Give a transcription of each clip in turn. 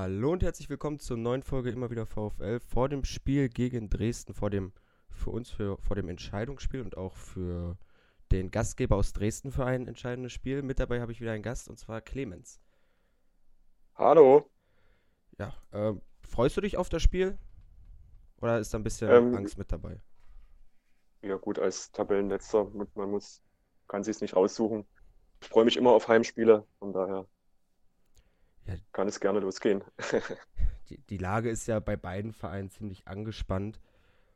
Hallo und herzlich willkommen zur neuen Folge immer wieder VfL vor dem Spiel gegen Dresden, vor dem für uns für, vor dem Entscheidungsspiel und auch für den Gastgeber aus Dresden für ein entscheidendes Spiel. Mit dabei habe ich wieder einen Gast und zwar Clemens. Hallo. Ja, äh, freust du dich auf das Spiel? Oder ist da ein bisschen Ähm, Angst mit dabei? ja gut, als Tabellenletzter, man muss, kann sich nicht raussuchen. Ich freue mich immer auf Heimspiele, von daher Ja, kann es gerne losgehen. die, die Lage ist ja bei beiden Vereinen ziemlich angespannt.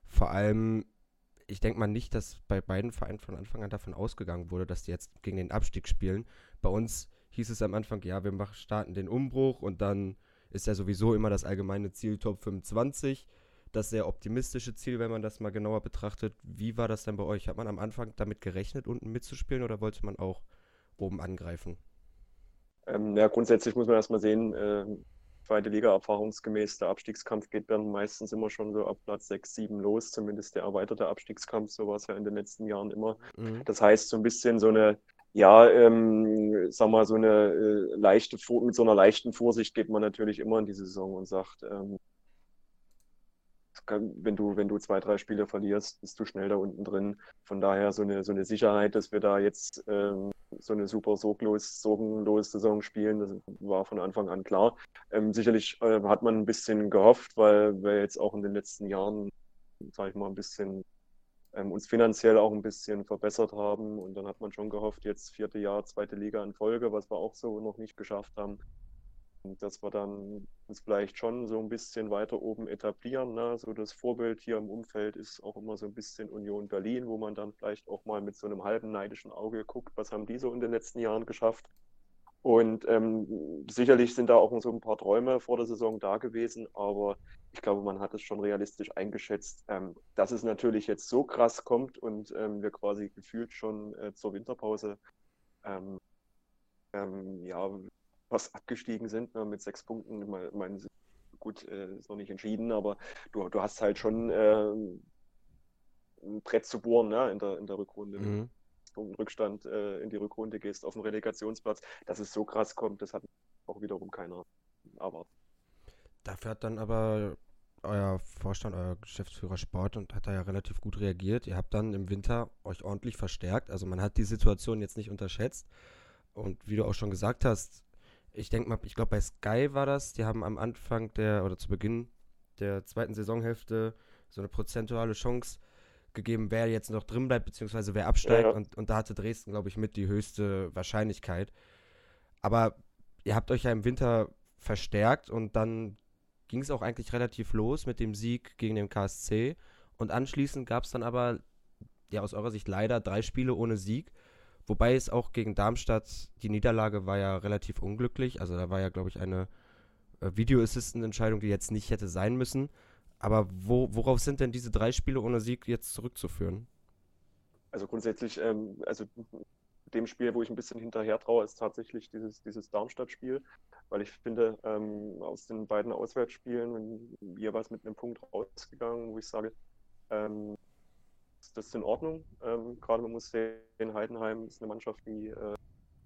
Vor allem, ich denke mal nicht, dass bei beiden Vereinen von Anfang an davon ausgegangen wurde, dass die jetzt gegen den Abstieg spielen. Bei uns hieß es am Anfang, ja, wir machen, starten den Umbruch und dann ist ja sowieso immer das allgemeine Ziel Top 25. Das sehr optimistische Ziel, wenn man das mal genauer betrachtet. Wie war das denn bei euch? Hat man am Anfang damit gerechnet, unten mitzuspielen oder wollte man auch oben angreifen? Ähm, ja, grundsätzlich muss man erstmal sehen, äh, zweite Liga erfahrungsgemäß, der Abstiegskampf geht dann meistens immer schon so ab Platz 6, 7 los, zumindest der erweiterte Abstiegskampf, so war es ja in den letzten Jahren immer. Mhm. Das heißt, so ein bisschen so eine, ja, ähm, sag mal, so eine äh, leichte, mit so einer leichten Vorsicht geht man natürlich immer in die Saison und sagt, ähm, wenn du, wenn du zwei, drei Spiele verlierst, bist du schnell da unten drin. Von daher so eine, so eine Sicherheit, dass wir da jetzt ähm, so eine super sorglos, sorgenlose Saison spielen, das war von Anfang an klar. Ähm, sicherlich äh, hat man ein bisschen gehofft, weil wir jetzt auch in den letzten Jahren, sage ich mal, ein bisschen ähm, uns finanziell auch ein bisschen verbessert haben. Und dann hat man schon gehofft, jetzt vierte Jahr, zweite Liga in Folge, was wir auch so noch nicht geschafft haben. Dass wir dann uns vielleicht schon so ein bisschen weiter oben etablieren. Ne? So das Vorbild hier im Umfeld ist auch immer so ein bisschen Union Berlin, wo man dann vielleicht auch mal mit so einem halben neidischen Auge guckt, was haben die so in den letzten Jahren geschafft. Und ähm, sicherlich sind da auch so ein paar Träume vor der Saison da gewesen, aber ich glaube, man hat es schon realistisch eingeschätzt, ähm, dass es natürlich jetzt so krass kommt und ähm, wir quasi gefühlt schon äh, zur Winterpause ähm, ähm, ja, fast abgestiegen sind ne, mit sechs Punkten. Ich meine, ich meine, gut, äh, ist noch nicht entschieden, aber du, du hast halt schon äh, ein Brett zu bohren ne, in der, in der Rückrunde. Wenn du Mhm. Punkten Rückstand äh, in die Rückrunde gehst auf den Relegationsplatz, dass es so krass kommt, das hat auch wiederum keiner erwartet. Dafür hat dann aber euer Vorstand, euer Geschäftsführer Sport und hat da ja relativ gut reagiert. Ihr habt dann im Winter euch ordentlich verstärkt. Also man hat die Situation jetzt nicht unterschätzt. Und wie du auch schon gesagt hast, ich denke mal, ich glaube bei Sky war das, die haben am Anfang der oder zu Beginn der zweiten Saisonhälfte so eine prozentuale Chance gegeben, wer jetzt noch drin bleibt, beziehungsweise wer absteigt. ja. Und, und da hatte Dresden, glaube ich, mit die höchste Wahrscheinlichkeit. Aber ihr habt euch ja im Winter verstärkt und dann ging es auch eigentlich relativ los mit dem Sieg gegen den KSC. Und anschließend gab es dann aber, ja, aus eurer Sicht leider drei Spiele ohne Sieg. Wobei es auch gegen Darmstadt, die Niederlage war ja relativ unglücklich. Also da war ja, glaube ich, eine äh, Video-Assistant-Entscheidung, die jetzt nicht hätte sein müssen. Aber wo, worauf sind denn diese drei Spiele ohne Sieg jetzt zurückzuführen? Also grundsätzlich, ähm, also dem Spiel, wo ich ein bisschen hinterher traue, ist tatsächlich dieses, dieses Darmstadt-Spiel, weil ich finde, ähm, aus den beiden Auswärtsspielen jeweils mit einem Punkt rausgegangen, wo ich sage, ähm, das ist in Ordnung. Ähm, gerade man muss sehen, Heidenheim ist eine Mannschaft, die äh,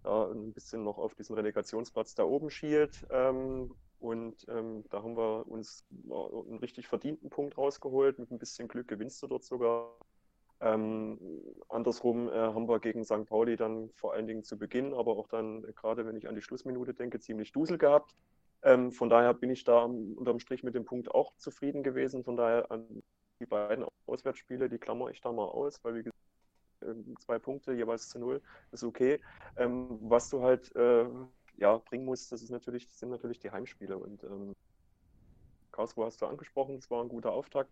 da ein bisschen noch auf diesen Relegationsplatz da oben schielt. Ähm, und ähm, da haben wir uns einen richtig verdienten Punkt rausgeholt. Mit ein bisschen Glück gewinnst du dort sogar. Ähm, andersrum äh, haben wir gegen St. Pauli dann vor allen Dingen zu Beginn, aber auch dann, äh, gerade wenn ich an die Schlussminute denke, ziemlich Dusel gehabt. Ähm, von daher bin ich da unterm Strich mit dem Punkt auch zufrieden gewesen. Von daher an die beiden Auswärtsspiele, die klammer ich da mal aus, weil wie gesagt, ähm, zwei Punkte jeweils zu null ist okay. Ähm, was du halt äh, ja, bringen musst, das ist natürlich, das sind natürlich die Heimspiele. Und ähm, Karlsruhe hast du angesprochen, es war ein guter Auftakt.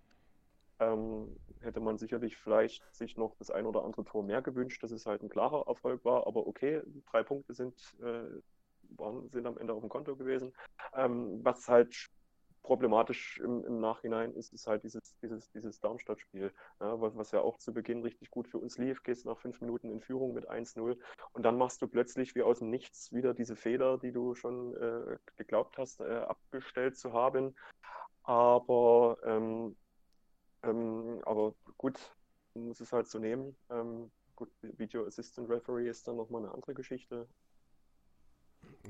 Ähm, hätte man sicherlich vielleicht sich noch das ein oder andere Tor mehr gewünscht, dass es halt ein klarer Erfolg war, aber okay, drei Punkte sind, äh, waren, sind am Ende auf dem Konto gewesen. Ähm, was halt problematisch im, im Nachhinein ist, ist halt dieses, dieses, dieses Darmstadt-Spiel, ja, was, was ja auch zu Beginn richtig gut für uns lief, gehst nach fünf Minuten in Führung mit 1-0 und dann machst du plötzlich wie aus dem Nichts wieder diese Fehler, die du schon äh, geglaubt hast, äh, abgestellt zu haben. Aber ähm, ähm, aber gut, muss es halt so nehmen. Ähm, gut, Video Assistant Referee ist dann nochmal eine andere Geschichte.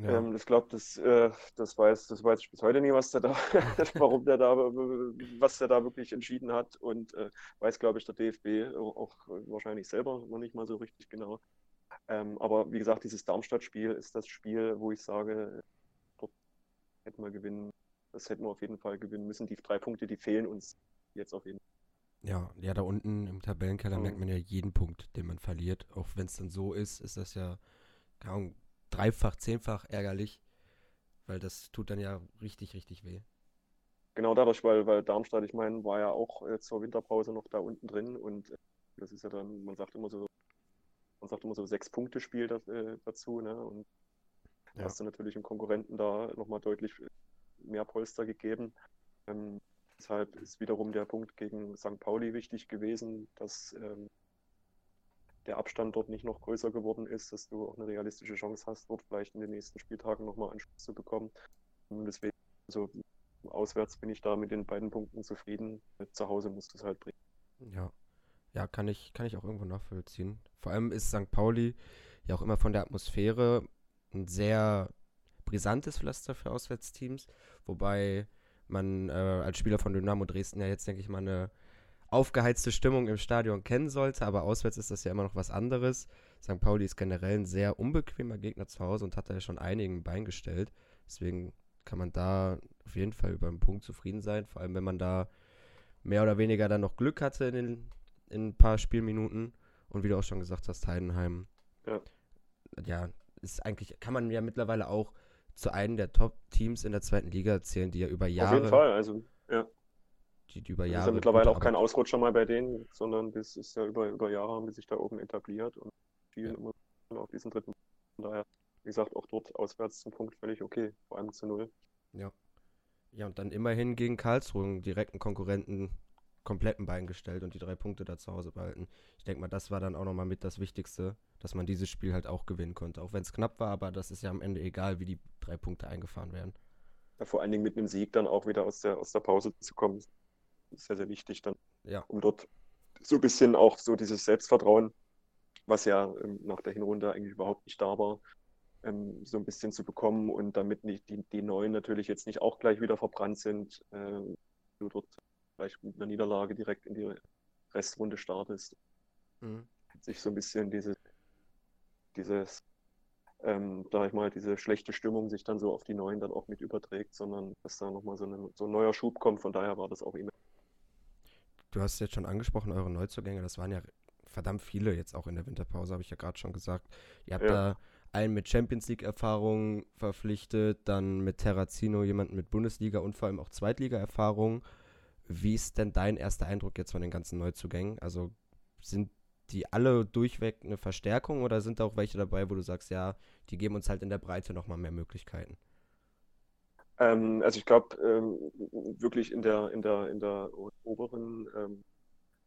Ja. Ähm, ich glaube, das, äh, das, weiß, das weiß ich bis heute nie, was der da, warum der da, was der da wirklich entschieden hat. Und äh, weiß, glaube ich, der DFB auch, wahrscheinlich selber noch nicht mal so richtig genau. Ähm, aber wie gesagt, dieses Darmstadt-Spiel ist das Spiel, wo ich sage, dort hätten wir gewinnen, das hätten wir auf jeden Fall gewinnen müssen. Die drei Punkte, die fehlen uns jetzt auf jeden Fall. Ja, ja, da unten im Tabellenkeller mhm. merkt man ja jeden Punkt, den man verliert. Auch wenn es dann so ist, ist das ja kaum dreifach, zehnfach ärgerlich, weil das tut dann ja richtig, richtig weh. Genau dadurch, weil, weil Darmstadt, ich meine, war ja auch äh, zur Winterpause noch da unten drin und äh, das ist ja dann, man sagt immer so, man sagt immer so sechs Punkte Spiel das, äh, dazu, ne? Und ja. hast du natürlich im Konkurrenten da nochmal deutlich mehr Polster gegeben. Ähm, Deshalb ist wiederum der Punkt gegen St. Pauli wichtig gewesen, dass ähm, der Abstand dort nicht noch größer geworden ist, dass du auch eine realistische Chance hast, dort vielleicht in den nächsten Spieltagen nochmal Anschluss zu bekommen. Und deswegen, also auswärts bin ich da mit den beiden Punkten zufrieden. Zu Hause musst du es halt bringen. Ja. Ja, kann ich, kann ich auch irgendwo nachvollziehen. Vor allem ist St. Pauli ja auch immer von der Atmosphäre ein sehr brisantes Pflaster für Auswärtsteams, wobei man äh, als Spieler von Dynamo Dresden ja jetzt, denke ich mal, eine aufgeheizte Stimmung im Stadion kennen sollte, aber auswärts ist das ja immer noch was anderes. St. Pauli ist generell ein sehr unbequemer Gegner zu Hause und hat da ja schon einigen Bein gestellt. Deswegen kann man da auf jeden Fall über einen Punkt zufrieden sein, vor allem wenn man da mehr oder weniger dann noch Glück hatte in, den, in ein paar Spielminuten. Und wie du auch schon gesagt hast, Heidenheim. Ja. Ja, ist eigentlich, kann man ja mittlerweile auch zu einem der Top-Teams in der zweiten Liga zählen, die ja über Jahre. Auf jeden Fall, also, ja. Die, die über Jahre. Das ist ja mittlerweile auch kein Ausrutscher mal bei denen, sondern das ist ja über, über Jahre haben die sich da oben etabliert und spielen ja. immer auf diesen dritten. Von daher, wie gesagt, auch dort auswärts zum Punkt völlig okay, vor allem zu null. Ja. Ja, und dann immerhin gegen Karlsruhe einen direkten Konkurrenten kompletten Bein gestellt und die drei Punkte da zu Hause behalten. Ich denke mal, das war dann auch nochmal mit das Wichtigste, dass man dieses Spiel halt auch gewinnen konnte. Auch wenn es knapp war, aber das ist ja am Ende egal, wie die drei Punkte eingefahren werden. Ja, vor allen Dingen mit einem Sieg dann auch wieder aus der, aus der Pause zu kommen, sehr, sehr wichtig dann, ja. um dort so ein bisschen auch so dieses Selbstvertrauen, was ja ähm, nach der Hinrunde eigentlich überhaupt nicht da war, ähm, so ein bisschen zu bekommen und damit nicht die, die Neuen natürlich jetzt nicht auch gleich wieder verbrannt sind, äh, du dort vielleicht mit einer Niederlage direkt in die Restrunde startest. Mhm. Sich so ein bisschen diese, dieses, ähm, da ich mal, diese schlechte Stimmung sich dann so auf die Neuen dann auch mit überträgt, sondern dass da nochmal so, so ein neuer Schub kommt. Von daher war das auch immer. Du hast jetzt schon angesprochen, eure Neuzugänge, das waren ja verdammt viele jetzt auch in der Winterpause, habe ich ja gerade schon gesagt. Ihr habt ja. da einen mit Champions League-Erfahrung verpflichtet, dann mit Terrazino jemanden mit Bundesliga und vor allem auch Zweitliga-Erfahrung. Wie ist denn dein erster Eindruck jetzt von den ganzen Neuzugängen? Also sind die alle durchweg eine Verstärkung oder sind da auch welche dabei, wo du sagst, ja, die geben uns halt in der Breite nochmal mehr Möglichkeiten? Ähm, also ich glaube, ähm, wirklich in der, in der, in der oberen, ähm,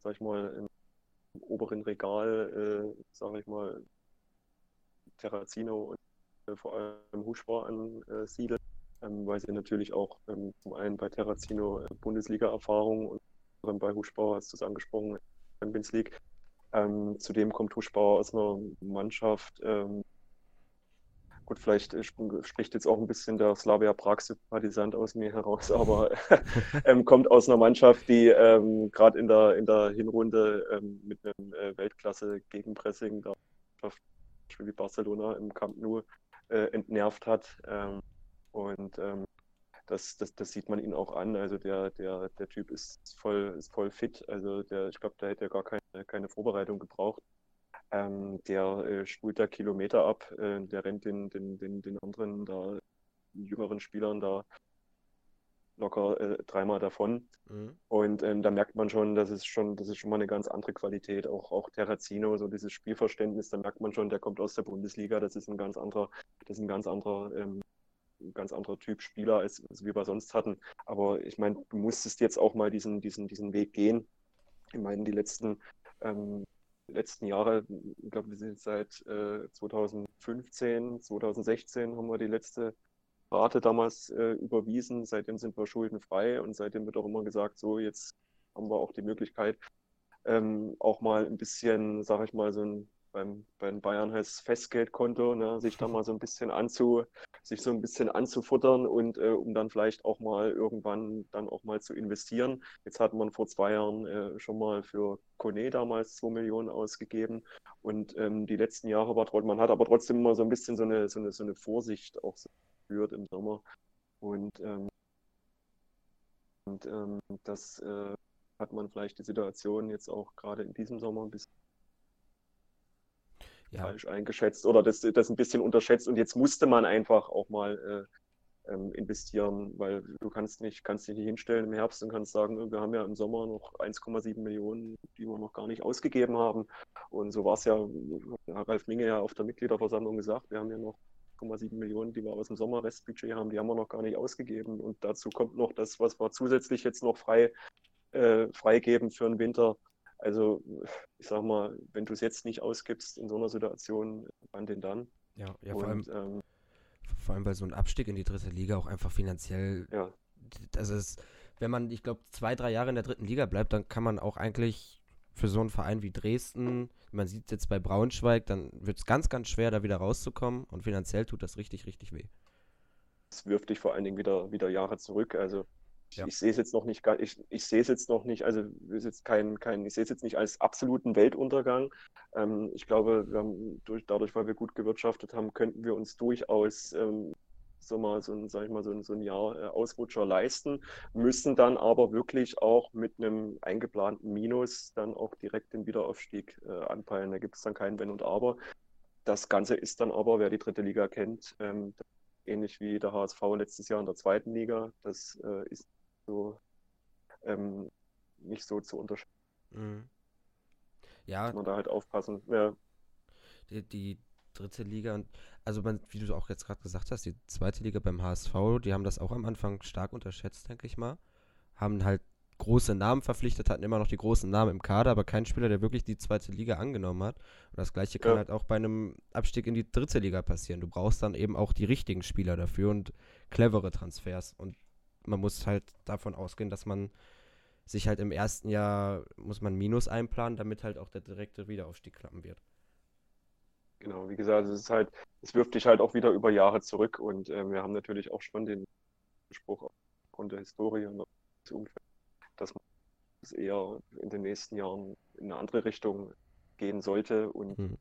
sag ich mal, im oberen Regal, äh, sag ich mal, Terrazino und äh, vor allem Huschbau ansiedeln ähm, weil sie natürlich auch ähm, zum einen bei Terrazino äh, Bundesliga-Erfahrung und bei Huschbauer, hast du es angesprochen, Champions League. Ähm, zudem kommt Huschbauer aus einer Mannschaft, ähm, gut, vielleicht äh, spricht jetzt auch ein bisschen der Slavia Prag-Sympathisant aus mir heraus, aber ähm, kommt aus einer Mannschaft, die ähm, gerade in der, in der Hinrunde ähm, mit einem äh, Weltklasse-Gegenpressing da wie Barcelona im Camp Nou äh, entnervt hat. Ähm, und ähm, das, das, das sieht man ihn auch an. Also der, der, der Typ ist voll, ist voll fit. Also der, ich glaube, da hätte er gar keine, keine Vorbereitung gebraucht. Ähm, der äh, spult da Kilometer ab, äh, der rennt den, den, den, den anderen da, jüngeren Spielern da locker äh, dreimal davon. Mhm. Und ähm, da merkt man schon, das ist schon, das ist schon mal eine ganz andere Qualität. Auch, auch Terrazino, so dieses Spielverständnis, da merkt man schon, der kommt aus der Bundesliga, das ist ein ganz anderer, das ist ein ganz anderer ähm, ein ganz anderer Typ Spieler, als, als wir sonst hatten. Aber ich meine, du musstest jetzt auch mal diesen, diesen, diesen Weg gehen. Ich meine, die letzten, ähm, letzten Jahre, ich glaube, wir sind seit äh, 2015, 2016 haben wir die letzte Rate damals äh, überwiesen. Seitdem sind wir schuldenfrei und seitdem wird auch immer gesagt, so jetzt haben wir auch die Möglichkeit, ähm, auch mal ein bisschen, sage ich mal, so ein beim, beim Bayern heißt es Festgeldkonto, ne, sich da mal so ein bisschen anzu, sich so ein bisschen anzufuttern und äh, um dann vielleicht auch mal irgendwann dann auch mal zu investieren. Jetzt hat man vor zwei Jahren äh, schon mal für Kone damals 2 Millionen ausgegeben und ähm, die letzten Jahre war trotzdem, man hat aber trotzdem immer so ein bisschen so eine, so eine, so eine Vorsicht auch so geführt im Sommer und, ähm, und ähm, das äh, hat man vielleicht die Situation jetzt auch gerade in diesem Sommer ein bisschen ja. falsch eingeschätzt oder das, das ein bisschen unterschätzt. Und jetzt musste man einfach auch mal äh, ähm, investieren, weil du kannst nicht, kannst dich nicht hinstellen im Herbst und kannst sagen, wir haben ja im Sommer noch 1,7 Millionen, die wir noch gar nicht ausgegeben haben. Und so war es ja, hat Ralf Minge ja auf der Mitgliederversammlung gesagt, wir haben ja noch 1,7 Millionen, die wir aus dem Sommerrestbudget haben, die haben wir noch gar nicht ausgegeben. Und dazu kommt noch das, was wir zusätzlich jetzt noch frei äh, freigeben für den Winter. Also, ich sag mal, wenn du es jetzt nicht ausgibst in so einer Situation, wann denn dann? Ja, ja vor, allem, ähm, vor allem, weil so ein Abstieg in die dritte Liga auch einfach finanziell. Ja. Das ist, wenn man, ich glaube, zwei, drei Jahre in der dritten Liga bleibt, dann kann man auch eigentlich für so einen Verein wie Dresden, man sieht es jetzt bei Braunschweig, dann wird es ganz, ganz schwer, da wieder rauszukommen und finanziell tut das richtig, richtig weh. Es wirft dich vor allen Dingen wieder, wieder Jahre zurück. Also ja. Ich sehe es jetzt noch nicht, ich, ich sehe es jetzt noch nicht, also ist jetzt kein, kein, ich sehe es jetzt nicht als absoluten Weltuntergang. Ähm, ich glaube, durch, dadurch, weil wir gut gewirtschaftet haben, könnten wir uns durchaus ähm, so mal so ein, sag ich mal, so ein, so ein Jahr äh, Ausrutscher leisten, müssen dann aber wirklich auch mit einem eingeplanten Minus dann auch direkt den Wiederaufstieg äh, anpeilen. Da gibt es dann kein Wenn und Aber. Das Ganze ist dann aber, wer die dritte Liga kennt, ähm, ähnlich wie der HSV letztes Jahr in der zweiten Liga. Das äh, ist so ähm, nicht so zu unterscheiden. Mhm. Ja. Muss man da halt aufpassen. Ja. Die, die dritte Liga und also man, wie du auch jetzt gerade gesagt hast, die zweite Liga beim HSV, die haben das auch am Anfang stark unterschätzt, denke ich mal. Haben halt große Namen verpflichtet, hatten immer noch die großen Namen im Kader, aber kein Spieler, der wirklich die zweite Liga angenommen hat. Und das gleiche kann ja. halt auch bei einem Abstieg in die dritte Liga passieren. Du brauchst dann eben auch die richtigen Spieler dafür und clevere Transfers. Und man muss halt davon ausgehen, dass man sich halt im ersten Jahr muss man Minus einplanen, damit halt auch der direkte Wiederaufstieg klappen wird. Genau, wie gesagt, es ist halt, es wirft dich halt auch wieder über Jahre zurück und äh, wir haben natürlich auch schon den Spruch aufgrund der Historie und des Umfelds, dass man es eher in den nächsten Jahren in eine andere Richtung gehen sollte und mhm.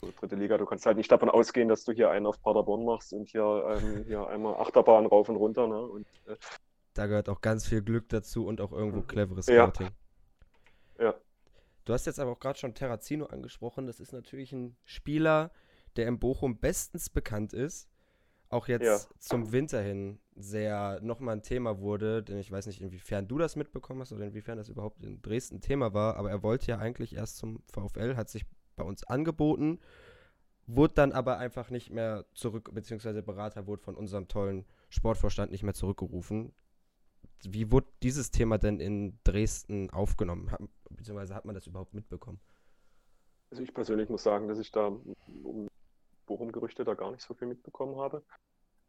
So, dritte Liga, du kannst halt nicht davon ausgehen, dass du hier einen auf Paderborn machst und hier, ähm, hier einmal Achterbahn rauf und runter. Ne? Und, äh, da gehört auch ganz viel Glück dazu und auch irgendwo cleveres Scouting. Ja. ja. Du hast jetzt aber auch gerade schon Terrazino angesprochen. Das ist natürlich ein Spieler, der im Bochum bestens bekannt ist. Auch jetzt ja. zum Winter hin sehr nochmal ein Thema wurde, denn ich weiß nicht, inwiefern du das mitbekommen hast oder inwiefern das überhaupt in Dresden Thema war, aber er wollte ja eigentlich erst zum VfL, hat sich bei uns angeboten, wurde dann aber einfach nicht mehr zurück, beziehungsweise Berater wurde von unserem tollen Sportvorstand nicht mehr zurückgerufen. Wie wurde dieses Thema denn in Dresden aufgenommen? Beziehungsweise hat man das überhaupt mitbekommen? Also ich persönlich muss sagen, dass ich da um Bochum-Gerüchte da gar nicht so viel mitbekommen habe.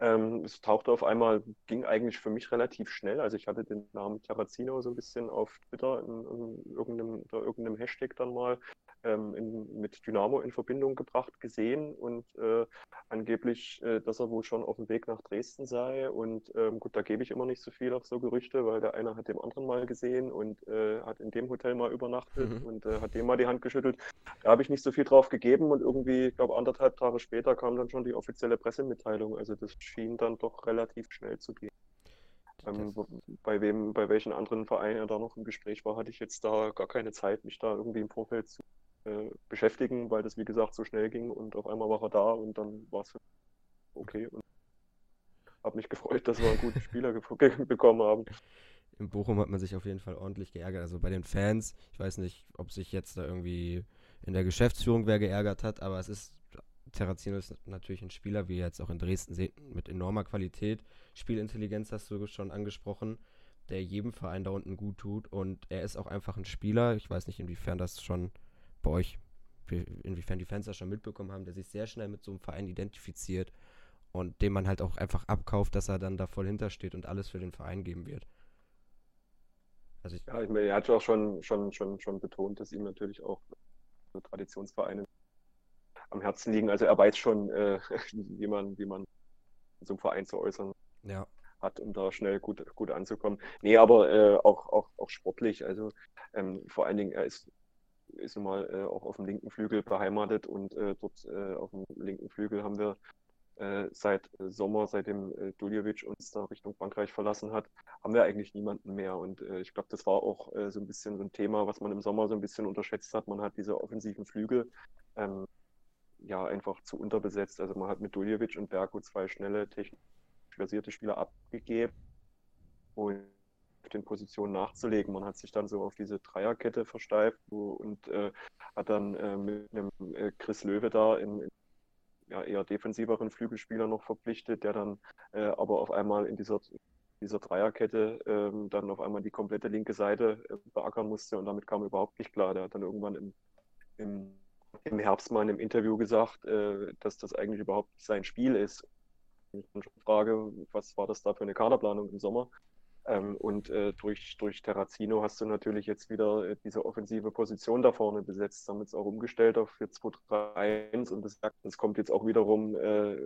Ähm, es tauchte auf einmal, ging eigentlich für mich relativ schnell. Also ich hatte den Namen Terrazino so ein bisschen auf Twitter in, in irgendeinem, irgendeinem Hashtag dann mal ähm, in, mit Dynamo in Verbindung gebracht, gesehen und äh, angeblich, äh, dass er wohl schon auf dem Weg nach Dresden sei. Und ähm, gut, da gebe ich immer nicht so viel auf so Gerüchte, weil der eine hat dem anderen mal gesehen und äh, hat in dem Hotel mal übernachtet mhm. und äh, hat dem mal die Hand geschüttelt. Da habe ich nicht so viel drauf gegeben und irgendwie, ich glaube, anderthalb Tage später kam dann schon die offizielle Pressemitteilung. Also das schien dann doch relativ schnell zu gehen. Ähm, bei wem, bei welchen anderen Vereinen er da noch im Gespräch war, hatte ich jetzt da gar keine Zeit, mich da irgendwie im Vorfeld zu äh, beschäftigen, weil das wie gesagt so schnell ging und auf einmal war er da und dann war es okay und habe mich gefreut, dass wir einen guten Spieler bekommen haben. In Bochum hat man sich auf jeden Fall ordentlich geärgert. Also bei den Fans, ich weiß nicht, ob sich jetzt da irgendwie in der Geschäftsführung wer geärgert hat, aber es ist, Terrazino ist natürlich ein Spieler, wie ihr jetzt auch in Dresden seht, mit enormer Qualität. Spielintelligenz hast du schon angesprochen, der jedem Verein da unten gut tut und er ist auch einfach ein Spieler. Ich weiß nicht, inwiefern das schon bei euch, inwiefern die Fans das schon mitbekommen haben, der sich sehr schnell mit so einem Verein identifiziert und dem man halt auch einfach abkauft, dass er dann da voll hintersteht und alles für den Verein geben wird. Also ich ja, ich meine, er hat auch schon, schon, schon, schon betont, dass ihm natürlich auch so Traditionsvereine am Herzen liegen. Also er weiß schon, äh, wie man, wie man zum Verein zu äußern Ja. hat, um da schnell gut, gut anzukommen. Nee, aber äh, auch, auch, auch sportlich. Also ähm, vor allen Dingen, er ist, ist nun mal äh, auch auf dem linken Flügel beheimatet und äh, dort äh, auf dem linken Flügel haben wir äh, seit Sommer, seitdem äh, Duljevic uns da Richtung Frankreich verlassen hat, haben wir eigentlich niemanden mehr. Und äh, ich glaube, das war auch äh, so ein bisschen so ein Thema, was man im Sommer so ein bisschen unterschätzt hat. Man hat diese offensiven Flügel ähm, ja einfach zu unterbesetzt. Also man hat mit Duljevic und Berko zwei schnelle, technisch versierte Spieler abgegeben und den Positionen nachzulegen. Man hat sich dann so auf diese Dreierkette versteift wo, und äh, hat dann äh, mit einem äh, Chris Löwe da in, in ja, eher defensiveren Flügelspieler noch verpflichtet, der dann äh, aber auf einmal in dieser, dieser Dreierkette ähm, dann auf einmal die komplette linke Seite äh, beackern musste und damit kam er überhaupt nicht klar. Der hat dann irgendwann im, im, im Herbst mal in einem Interview gesagt, äh, dass das eigentlich überhaupt sein Spiel ist. Ich frage, was war das da für eine Kaderplanung im Sommer? Ähm, und äh, durch, durch Terrazino hast du natürlich jetzt wieder äh, diese offensive Position da vorne besetzt, haben jetzt auch umgestellt auf 4-2-3-1 und das, kommt jetzt auch wiederum äh,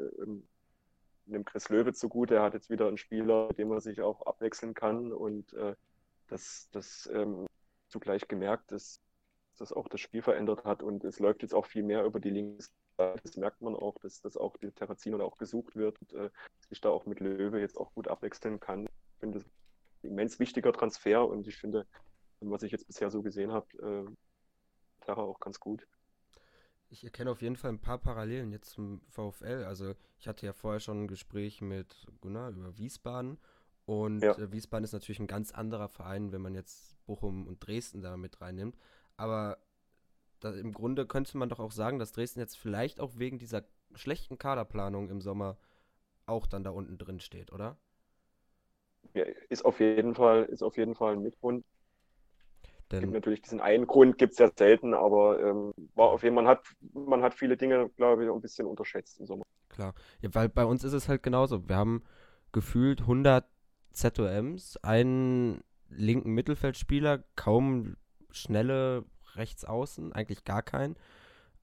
dem Chris Löwe zugute. Er hat jetzt wieder einen Spieler, mit dem er sich auch abwechseln kann und äh, das, das ähm, zugleich gemerkt, dass das auch das Spiel verändert hat und es läuft jetzt auch viel mehr über die Links. Das merkt man auch, dass das auch die Terrazino auch gesucht wird und äh, sich da auch mit Löwe jetzt auch gut abwechseln kann. Ich finde, immens wichtiger Transfer und ich finde, was ich jetzt bisher so gesehen habe, äh, Terra auch ganz gut. Ich erkenne auf jeden Fall ein paar Parallelen jetzt zum VfL. Also ich hatte ja vorher schon ein Gespräch mit Gunnar über Wiesbaden und ja. äh, Wiesbaden ist natürlich ein ganz anderer Verein, wenn man jetzt Bochum und Dresden da mit reinnimmt. Aber da, im Grunde könnte man doch auch sagen, dass Dresden jetzt vielleicht auch wegen dieser schlechten Kaderplanung im Sommer auch dann da unten drin steht, oder? Ja, ist auf jeden Fall, ist auf jeden Fall ein Mitgrund. Denn gibt natürlich diesen einen Grund, gibt es ja selten, aber ähm, war auf jeden Fall, man hat, man hat viele Dinge, glaube ich, ein bisschen unterschätzt im Sommer. Klar, ja, weil bei uns ist es halt genauso. Wir haben gefühlt 100 ZOMs, einen linken Mittelfeldspieler, kaum schnelle Rechtsaußen, eigentlich gar keinen,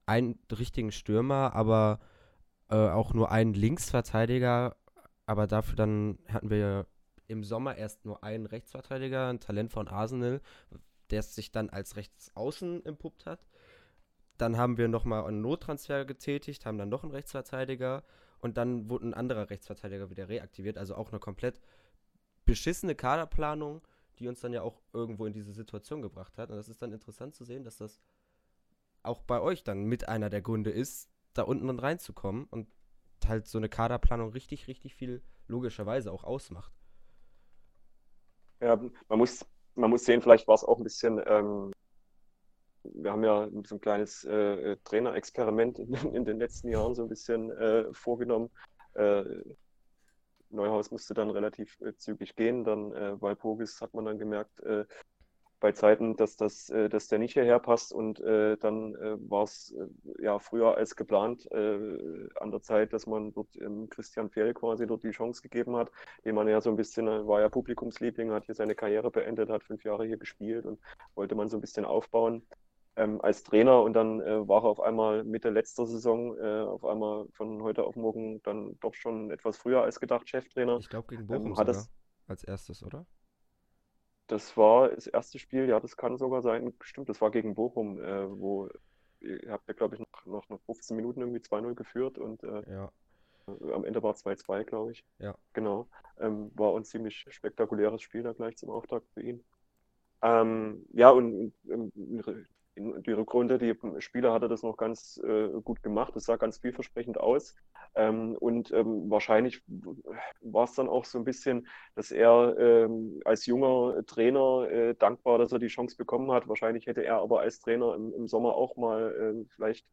einen richtigen Stürmer, aber äh, auch nur einen Linksverteidiger, aber dafür dann hatten wir im Sommer erst nur einen Rechtsverteidiger, ein Talent von Arsenal, der sich dann als Rechtsaußen empuppt hat. Dann haben wir nochmal einen Nottransfer getätigt, haben dann noch einen Rechtsverteidiger und dann wurde ein anderer Rechtsverteidiger wieder reaktiviert. Also auch eine komplett beschissene Kaderplanung, die uns dann ja auch irgendwo in diese Situation gebracht hat. Und das ist dann interessant zu sehen, dass das auch bei euch dann mit einer der Gründe ist, da unten dann reinzukommen und halt so eine Kaderplanung richtig, richtig viel logischerweise auch ausmacht. Ja, man muss, man muss sehen, vielleicht war es auch ein bisschen, ähm, wir haben ja so ein kleines äh, Trainerexperiment in, in, den letzten Jahren so ein bisschen äh, vorgenommen. Äh, Neuhaus musste dann relativ äh, zügig gehen, dann äh, Walpurgis hat man dann gemerkt, äh, bei Zeiten, dass, das, äh, dass der nicht hierher passt. Und äh, dann äh, war es äh, ja früher als geplant äh, an der Zeit, dass man dort ähm, Christian Fjell quasi dort die Chance gegeben hat, den man ja so ein bisschen, äh, war ja Publikumsliebling, hat hier seine Karriere beendet, hat fünf Jahre hier gespielt und wollte man so ein bisschen aufbauen. Ähm, als Trainer und dann war er auf einmal Mitte letzter Saison auf einmal von heute auf morgen dann doch schon etwas früher als gedacht Cheftrainer. Ich glaube gegen Bochum ähm, hat das als erstes, oder? Das war das erste Spiel, ja, das kann sogar sein. Stimmt, das war gegen Bochum, äh, wo ihr habt ja, glaube ich, noch, noch, noch 15 Minuten irgendwie 2-0 geführt und äh, ja. am Ende war 2-2, glaube ich. Ja. Genau. Ähm, war ein ziemlich spektakuläres Spiel da gleich zum Auftakt für ihn. Ähm, ja, und, und, und in die Rückrunde, die Spieler hatte das noch ganz äh, gut gemacht. Das sah ganz vielversprechend aus. Ähm, und ähm, wahrscheinlich war es dann auch so ein bisschen, dass er ähm, als junger Trainer äh, dankbar, dass er die Chance bekommen hat. Wahrscheinlich hätte er aber als Trainer im, im Sommer auch mal äh, vielleicht,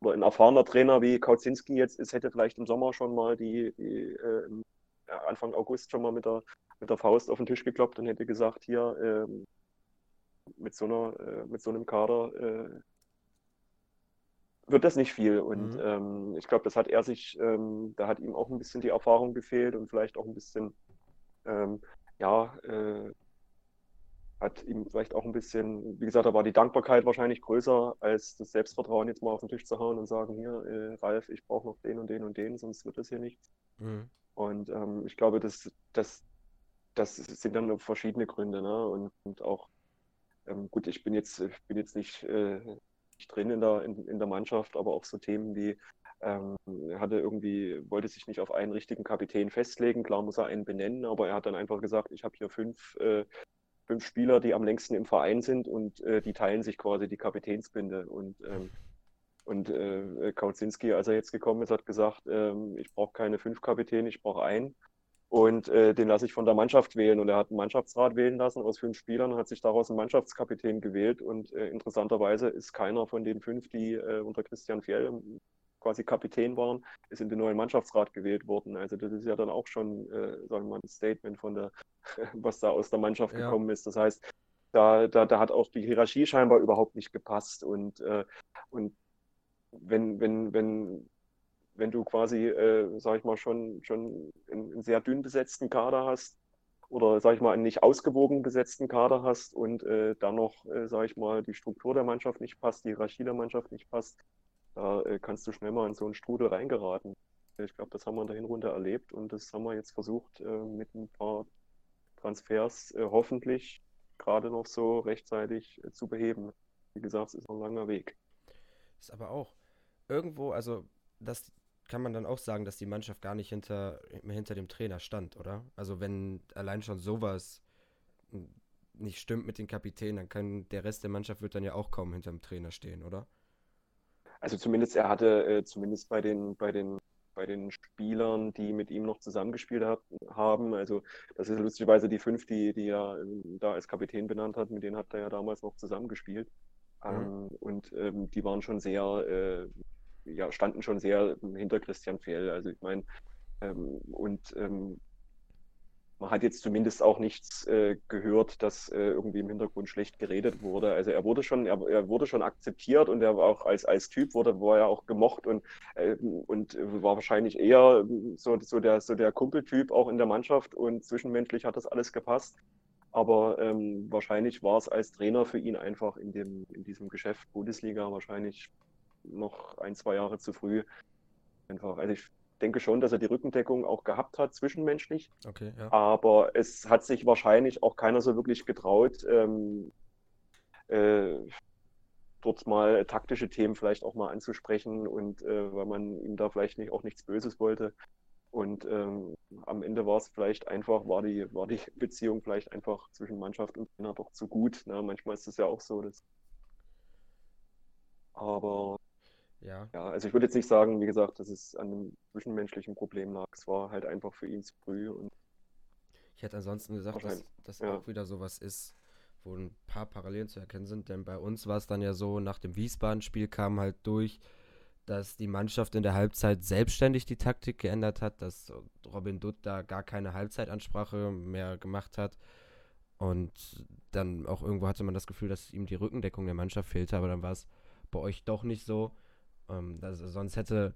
oder ein erfahrener Trainer wie Kautzinski jetzt ist, hätte vielleicht im Sommer schon mal die, die äh, Anfang August schon mal mit der, mit der Faust auf den Tisch gekloppt und hätte gesagt, hier, ähm, mit so einer, äh, mit so einem Kader äh, wird das nicht viel. Und mhm. ähm, ich glaube, das hat er sich, ähm, da hat ihm auch ein bisschen die Erfahrung gefehlt und vielleicht auch ein bisschen, ähm, ja, äh, hat ihm vielleicht auch ein bisschen, wie gesagt, da war die Dankbarkeit wahrscheinlich größer als das Selbstvertrauen, jetzt mal auf den Tisch zu hauen und sagen, hier, äh, Ralf, ich brauche noch den und den und den, sonst wird das hier nichts. Mhm. Und ähm, ich glaube, das, das, das sind dann verschiedene Gründe. Ne? Und, und auch, ähm, gut, ich bin jetzt, ich bin jetzt nicht, äh, nicht drin in der, in, in der Mannschaft, aber auch so Themen wie, ähm, er hatte irgendwie, wollte sich nicht auf einen richtigen Kapitän festlegen. Klar muss er einen benennen, aber er hat dann einfach gesagt, ich habe hier fünf, äh, fünf Spieler, die am längsten im Verein sind und äh, die teilen sich quasi die Kapitänsbinde. Und, ähm, und äh, Kautzinski, als er jetzt gekommen ist, hat gesagt, ähm, ich brauche keine fünf Kapitäne, ich brauche einen. Und äh, den lasse ich von der Mannschaft wählen. Und er hat einen Mannschaftsrat wählen lassen aus fünf Spielern und hat sich daraus einen Mannschaftskapitän gewählt. Und äh, interessanterweise ist keiner von den fünf, die äh, unter Christian Fjell quasi Kapitän waren, ist in den neuen Mannschaftsrat gewählt worden. Also das ist ja dann auch schon, äh, sagen wir mal, ein Statement von der, was da aus der Mannschaft ja. gekommen ist. Das heißt, da, da, da hat auch die Hierarchie scheinbar überhaupt nicht gepasst. Und, äh, und wenn, wenn, wenn, wenn du quasi, äh, sag ich mal, schon, schon einen, sehr dünn besetzten Kader hast, oder sag ich mal, einen nicht ausgewogen besetzten Kader hast und äh, dann noch, äh, sag ich mal, die Struktur der Mannschaft nicht passt, die Hierarchie der Mannschaft nicht passt, da äh, kannst du schnell mal in so einen Strudel reingeraten. Ich glaube, das haben wir in der Hinrunde erlebt und das haben wir jetzt versucht, äh, mit ein paar Transfers äh, hoffentlich gerade noch so rechtzeitig äh, zu beheben. Wie gesagt, es ist ein langer Weg. Ist aber auch irgendwo, also das kann man dann auch sagen, dass die Mannschaft gar nicht hinter, hinter dem Trainer stand, oder? Also wenn allein schon sowas nicht stimmt mit den Kapitänen, dann kann der Rest der Mannschaft wird dann ja auch kaum hinter dem Trainer stehen, oder? also zumindest er hatte, äh, zumindest bei den, bei den bei den Spielern, die mit ihm noch zusammengespielt hat, haben. Also das ist lustigerweise die fünf, die, die er ähm, da als Kapitän benannt hat, mit denen hat er ja damals noch zusammengespielt. Mhm. Ähm, und ähm, die waren schon sehr, äh, ja, standen schon sehr hinter Christian Fehl. Also ich meine, ähm, und ähm, man hat jetzt zumindest auch nichts äh, gehört, dass äh, irgendwie im Hintergrund schlecht geredet wurde. Also er wurde schon, er, er, wurde schon akzeptiert und er war auch als, als Typ wurde, war er auch gemocht und, äh, und war wahrscheinlich eher so, so, der, so der Kumpeltyp auch in der Mannschaft und zwischenmenschlich hat das alles gepasst. Aber ähm, wahrscheinlich war es als Trainer für ihn einfach in, dem, in diesem Geschäft Bundesliga wahrscheinlich noch ein, zwei Jahre zu früh. Einfach. Also ich denke schon, dass er die Rückendeckung auch gehabt hat, zwischenmenschlich. Okay, ja. Aber es hat sich wahrscheinlich auch keiner so wirklich getraut, ähm, äh, dort mal taktische Themen vielleicht auch mal anzusprechen und äh, weil man ihm da vielleicht nicht, auch nichts Böses wollte. Und ähm, am Ende war es vielleicht einfach, war die, war die Beziehung vielleicht einfach zwischen Mannschaft und Trainer doch zu gut. Ne? Manchmal ist es ja auch so, dass. Aber ja. ja, also ich würde jetzt nicht sagen, wie gesagt, dass es an einem zwischenmenschlichen Problem lag. Es war halt einfach für ihn zu früh. Und ich hätte ansonsten gesagt, dass das ja. auch wieder sowas ist, wo ein paar Parallelen zu erkennen sind, denn bei uns war es dann ja so, nach dem Wiesbaden-Spiel kam halt durch, dass die Mannschaft in der Halbzeit selbstständig die Taktik geändert hat, dass Robin Dutt da gar keine Halbzeitansprache mehr gemacht hat. Und dann auch irgendwo hatte man das Gefühl, dass ihm die Rückendeckung der Mannschaft fehlte, aber dann war es bei euch doch nicht so. Ähm, das, sonst hätte,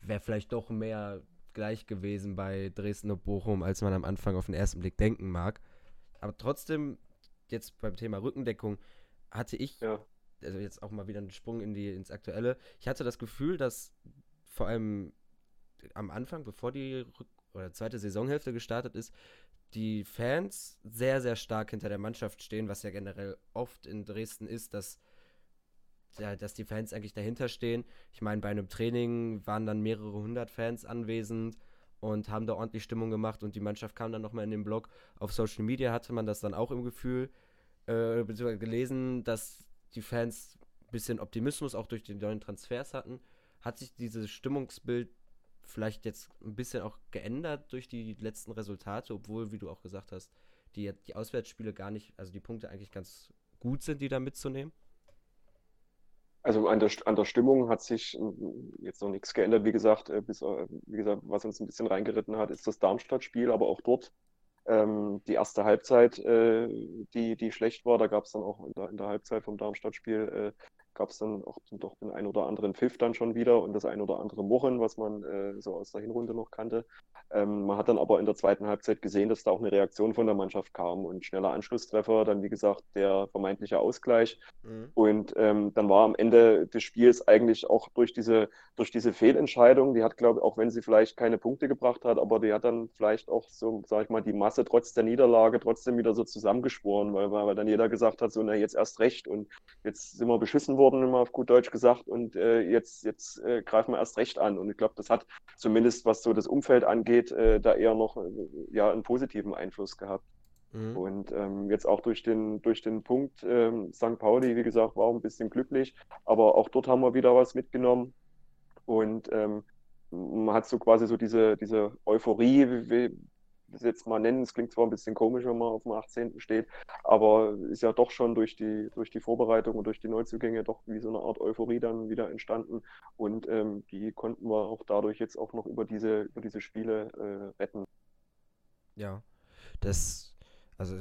wäre vielleicht doch mehr gleich gewesen bei Dresden und Bochum, als man am Anfang auf den ersten Blick denken mag. Aber trotzdem, jetzt beim Thema Rückendeckung, hatte ich, ja. also jetzt auch mal wieder einen Sprung in die, ins Aktuelle, ich hatte das Gefühl, dass vor allem am Anfang, bevor die Rück oder zweite Saisonhälfte gestartet ist, die Fans sehr, sehr stark hinter der Mannschaft stehen, was ja generell oft in Dresden ist, dass dass die Fans eigentlich dahinter stehen. Ich meine, bei einem Training waren dann mehrere hundert Fans anwesend und haben da ordentlich Stimmung gemacht und die Mannschaft kam dann nochmal in den Blog. Auf Social Media hatte man das dann auch im Gefühl, äh, beziehungsweise gelesen, dass die Fans ein bisschen Optimismus auch durch die neuen Transfers hatten. Hat sich dieses Stimmungsbild vielleicht jetzt ein bisschen auch geändert durch die letzten Resultate, obwohl, wie du auch gesagt hast, die, die Auswärtsspiele gar nicht, also die Punkte eigentlich ganz gut sind, die da mitzunehmen? Also an der, an der Stimmung hat sich hm, jetzt noch nichts geändert. Wie gesagt, äh, bis, äh, wie gesagt, was uns ein bisschen reingeritten hat, ist das Darmstadt-Spiel, aber auch dort ähm, die erste Halbzeit, äh, die, die schlecht war. Da gab es dann auch in der, in der, Halbzeit vom Darmstadt-Spiel gab es dann auch doch den ein oder anderen Pfiff dann schon wieder und das ein oder andere Murren, was man äh, so aus der Hinrunde noch kannte. Ähm, man hat dann aber in der zweiten Halbzeit gesehen, dass da auch eine Reaktion von der Mannschaft kam und schneller Anschlusstreffer, dann wie gesagt der vermeintliche Ausgleich. Mhm. Und ähm, dann war am Ende des Spiels eigentlich auch durch diese, durch diese Fehlentscheidung, die hat, glaube ich, auch wenn sie vielleicht keine Punkte gebracht hat, aber die hat dann vielleicht auch so, sag ich mal, die Masse trotz der Niederlage trotzdem wieder so zusammengeschworen, weil, weil dann jeder gesagt hat, so, na, jetzt erst recht und jetzt sind wir beschissen worden, immer auf gut Deutsch gesagt, und äh, jetzt, jetzt äh, greifen wir erst recht an. Und ich glaube, das hat zumindest, was so das Umfeld angeht, äh, da eher noch äh, ja, einen positiven Einfluss gehabt. Mhm. Und ähm, jetzt auch durch den, durch den Punkt ähm, St. Pauli, wie gesagt, war auch ein bisschen glücklich, aber auch dort haben wir wieder was mitgenommen. Und ähm, man hat so quasi so diese, diese Euphorie, wie, das jetzt mal nennen. Es klingt zwar ein bisschen komisch, wenn man auf dem 18. steht, aber ist ja doch schon durch die, durch die Vorbereitung und durch die Neuzugänge doch wie so eine Art Euphorie dann wieder entstanden. Und ähm, die konnten wir auch dadurch jetzt auch noch über diese, über diese Spiele äh, retten. Ja, das, also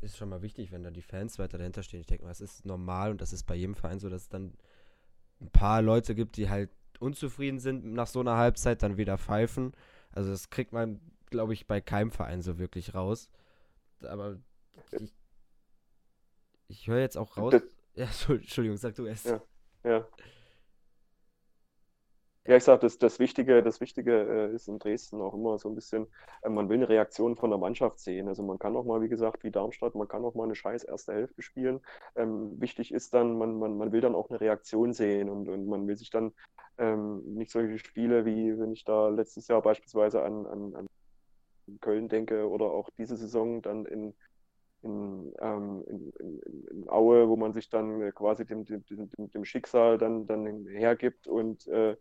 ist schon mal wichtig, wenn da die Fans weiter dahinter stehen. Ich denke mal, es ist normal und das ist bei jedem Verein so, dass es dann ein paar Leute gibt, die halt unzufrieden sind nach so einer Halbzeit, dann wieder pfeifen. Also das kriegt man glaube ich, bei keinem Verein so wirklich raus. Aber ich, ich höre jetzt auch raus. Ja, Entschuldigung, sag du erst. Ja, ja. Ja, ich sage, das, das Wichtige, das Wichtige äh, ist in Dresden auch immer so ein bisschen, äh, man will eine Reaktion von der Mannschaft sehen. Also man kann auch mal, wie gesagt, wie Darmstadt, man kann auch mal eine scheiß erste Hälfte spielen. Ähm, wichtig ist dann, man, man, man will dann auch eine Reaktion sehen und, und man will sich dann ähm, nicht solche Spiele wie, wenn ich da letztes Jahr beispielsweise an, an, an Köln denke oder auch diese Saison dann in, in, ähm, in, in, in, Aue, wo man sich dann quasi dem, dem, dem, dem Schicksal dann, dann hergibt und äh,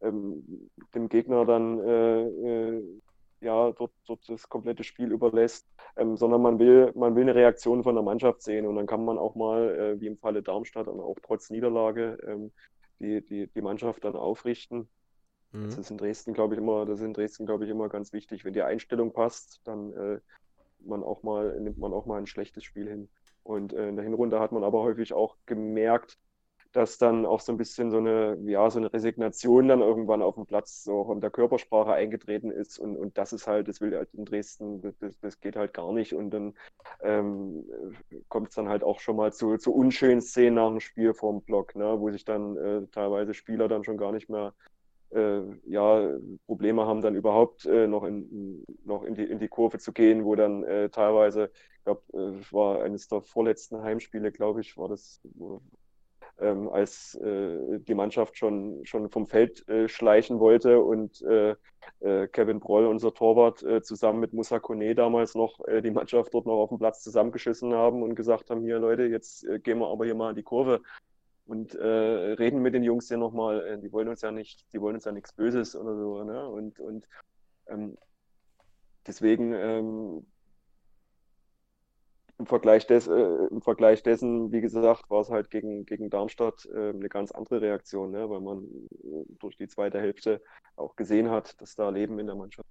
ähm, dem Gegner dann äh, äh, ja, dort, dort das komplette Spiel überlässt, ähm, sondern man will, man will eine Reaktion von der Mannschaft sehen und dann kann man auch mal, äh, wie im Falle Darmstadt, auch trotz Niederlage ähm, die, die, die Mannschaft dann aufrichten. Mhm. Das ist in Dresden, glaube ich, immer, das ist in Dresden, glaube ich, immer ganz wichtig. Wenn die Einstellung passt, dann äh, man auch mal, nimmt man auch mal ein schlechtes Spiel hin. Und äh, in der Hinrunde hat man aber häufig auch gemerkt, dass dann auch so ein bisschen so eine, ja, so eine Resignation dann irgendwann auf dem Platz so von der Körpersprache eingetreten ist. Und, und das ist halt, das will halt in Dresden, das, das geht halt gar nicht. Und dann ähm, kommt es dann halt auch schon mal zu, zu unschönen Szenen nach dem Spiel vorm Block, ne, wo sich dann äh, teilweise Spieler dann schon gar nicht mehr äh, ja, Probleme haben, dann überhaupt äh, noch, in, noch in, die, in die Kurve zu gehen, wo dann äh, teilweise, ich glaube, äh, es war eines der vorletzten Heimspiele, glaube ich, war das, wo, ähm, als äh, die Mannschaft schon, schon vom Feld äh, schleichen wollte und Kevin Broll, unser Torwart, zusammen mit Musa Kone damals noch die Mannschaft dort noch auf dem Platz zusammengeschissen haben und gesagt haben, hier Leute, jetzt gehen wir aber hier mal in die Kurve und äh, reden mit den Jungs ja nochmal, äh, die wollen uns ja nicht, die wollen uns ja nichts Böses oder so, ne? Und, und ähm, deswegen ähm, im, Vergleich des, äh, im Vergleich dessen, wie gesagt, war es halt gegen, gegen Darmstadt äh, eine ganz andere Reaktion, ne? weil man äh, durch die zweite Hälfte auch gesehen hat, dass da Leben in der Mannschaft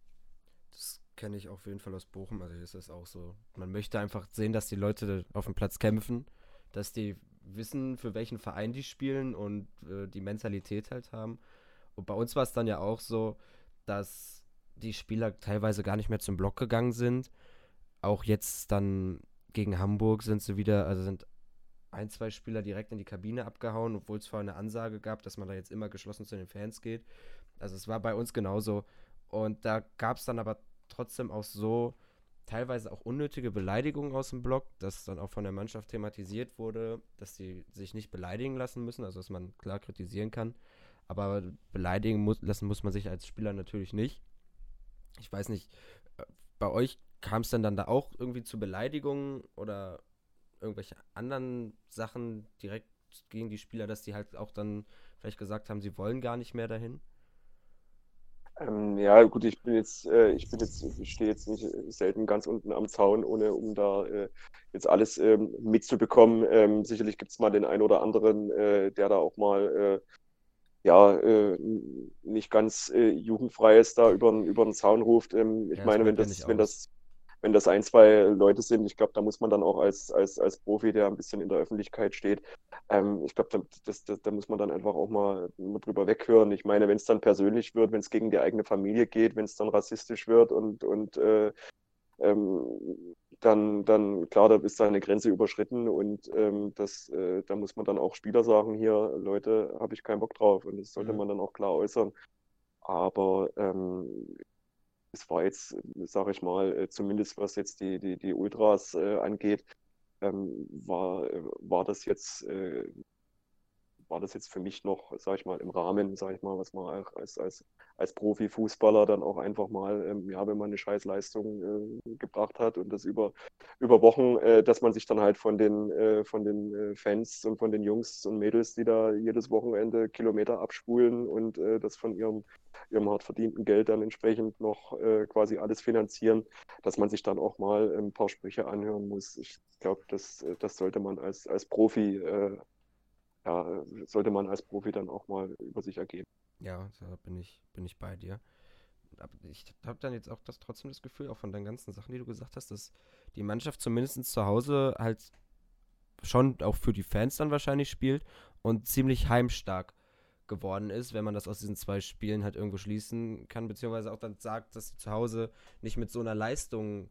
das kenne ich auf jeden Fall aus Bochum. Also ist das auch so. Man möchte einfach sehen, dass die Leute auf dem Platz kämpfen, dass die wissen, für welchen Verein die spielen und äh, die Mentalität halt haben. Und bei uns war es dann ja auch so, dass die Spieler teilweise gar nicht mehr zum Block gegangen sind. Auch jetzt dann gegen Hamburg sind sie wieder, also sind ein, zwei Spieler direkt in die Kabine abgehauen, obwohl es vorher eine Ansage gab, dass man da jetzt immer geschlossen zu den Fans geht. Also es war bei uns genauso. Und da gab es dann aber trotzdem auch so, teilweise auch unnötige Beleidigungen aus dem Block, das dann auch von der Mannschaft thematisiert wurde, dass sie sich nicht beleidigen lassen müssen, also dass man klar kritisieren kann. Aber beleidigen muss, lassen muss man sich als Spieler natürlich nicht. Ich weiß nicht, äh, bei euch kam es denn dann da auch irgendwie zu Beleidigungen oder irgendwelche anderen Sachen direkt gegen die Spieler, dass die halt auch dann vielleicht gesagt haben, sie wollen gar nicht mehr dahin? Ähm, ja, gut, ich bin jetzt, äh, ich bin jetzt, ich stehe jetzt nicht selten ganz unten am Zaun, ohne um da äh, jetzt alles ähm, mitzubekommen. Ähm, sicherlich gibt es mal den einen oder anderen, äh, der da auch mal äh, ja äh, nicht ganz äh, jugendfreies da über, über den Zaun ruft. Ähm, ich ja, meine, wenn das, wenn das wenn das ein, zwei Leute sind, ich glaube, da muss man dann auch als, als, als Profi, der ein bisschen in der Öffentlichkeit steht, ähm, ich glaube, da, das, das, da muss man dann einfach auch mal, drüber weghören. Ich meine, wenn es dann persönlich wird, wenn es gegen die eigene Familie geht, wenn es dann rassistisch wird und, und äh, ähm, dann, dann klar, da ist eine Grenze überschritten und ähm, das, äh, da muss man dann auch Spieler sagen, hier, Leute, habe ich keinen Bock drauf und das sollte mhm. man dann auch klar äußern. Aber ähm, es war jetzt, sage ich mal, äh, zumindest was jetzt die, die, die Ultras äh, angeht, ähm, war, war das jetzt äh, war das jetzt für mich noch, sage ich mal, im Rahmen, sage ich mal, was man als, als, als Profifußballer dann auch einfach mal, ähm, ja, wenn man eine Scheißleistung äh, gebracht hat und das über, über Wochen, äh, dass man sich dann halt von den, äh, von den äh, Fans und von den Jungs und Mädels, die da jedes Wochenende Kilometer abspulen und äh, das von ihrem, ihrem hart verdienten Geld dann entsprechend noch äh, quasi alles finanzieren, dass man sich dann auch mal ein paar Sprüche anhören muss. Ich glaube, das, das sollte man als, als Profi ja, sollte man als Profi dann auch mal über sich ergeben. Ja, da bin ich, bin ich bei dir. Ich habe dann jetzt auch das trotzdem das Gefühl, auch von den ganzen Sachen, die du gesagt hast, dass die Mannschaft zumindest zu Hause halt schon auch für die Fans dann wahrscheinlich spielt und ziemlich heimstark geworden ist, wenn man das aus diesen zwei Spielen halt irgendwo schließen kann, beziehungsweise auch dann sagt, dass sie zu Hause nicht mit so einer Leistung